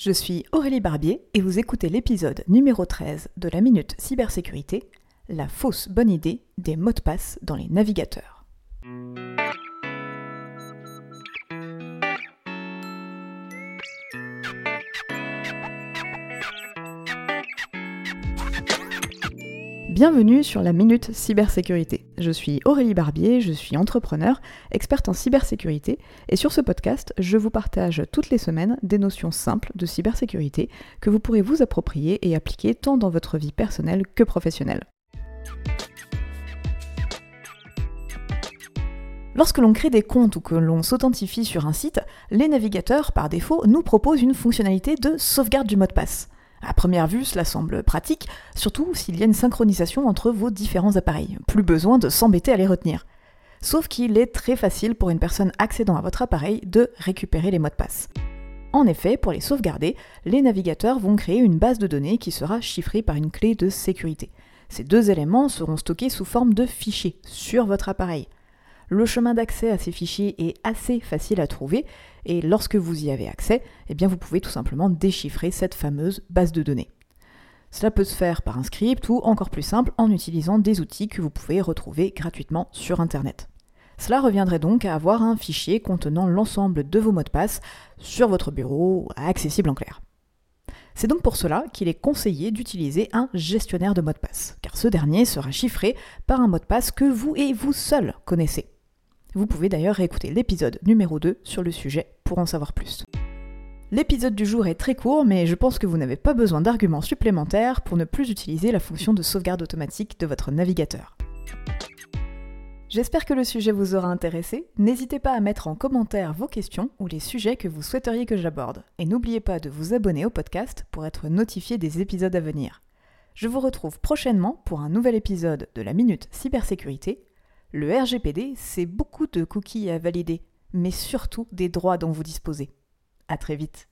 Je suis Aurélie Barbier et vous écoutez l'épisode numéro 13 de la Minute Cybersécurité, la fausse bonne idée des mots de passe dans les navigateurs. Bienvenue sur la Minute Cybersécurité. Je suis Aurélie Barbier, je suis entrepreneur, experte en cybersécurité, et sur ce podcast, je vous partage toutes les semaines des notions simples de cybersécurité que vous pourrez vous approprier et appliquer tant dans votre vie personnelle que professionnelle. Lorsque l'on crée des comptes ou que l'on s'authentifie sur un site, les navigateurs, par défaut, nous proposent une fonctionnalité de sauvegarde du mot de passe. À première vue, cela semble pratique, surtout s'il y a une synchronisation entre vos différents appareils. Plus besoin de s'embêter à les retenir. Sauf qu'il est très facile pour une personne accédant à votre appareil de récupérer les mots de passe. En effet, pour les sauvegarder, les navigateurs vont créer une base de données qui sera chiffrée par une clé de sécurité. Ces deux éléments seront stockés sous forme de fichiers sur votre appareil. Le chemin d'accès à ces fichiers est assez facile à trouver et lorsque vous y avez accès, eh bien vous pouvez tout simplement déchiffrer cette fameuse base de données. Cela peut se faire par un script ou encore plus simple en utilisant des outils que vous pouvez retrouver gratuitement sur Internet. Cela reviendrait donc à avoir un fichier contenant l'ensemble de vos mots de passe sur votre bureau, accessible en clair. C'est donc pour cela qu'il est conseillé d'utiliser un gestionnaire de mots de passe, car ce dernier sera chiffré par un mot de passe que vous et vous seul connaissez. Vous pouvez d'ailleurs réécouter l'épisode numéro 2 sur le sujet pour en savoir plus. L'épisode du jour est très court, mais je pense que vous n'avez pas besoin d'arguments supplémentaires pour ne plus utiliser la fonction de sauvegarde automatique de votre navigateur. J'espère que le sujet vous aura intéressé. N'hésitez pas à mettre en commentaire vos questions ou les sujets que vous souhaiteriez que j'aborde. Et n'oubliez pas de vous abonner au podcast pour être notifié des épisodes à venir. Je vous retrouve prochainement pour un nouvel épisode de la Minute Cybersécurité le RGPD, c'est beaucoup de cookies à valider, mais surtout des droits dont vous disposez. À très vite.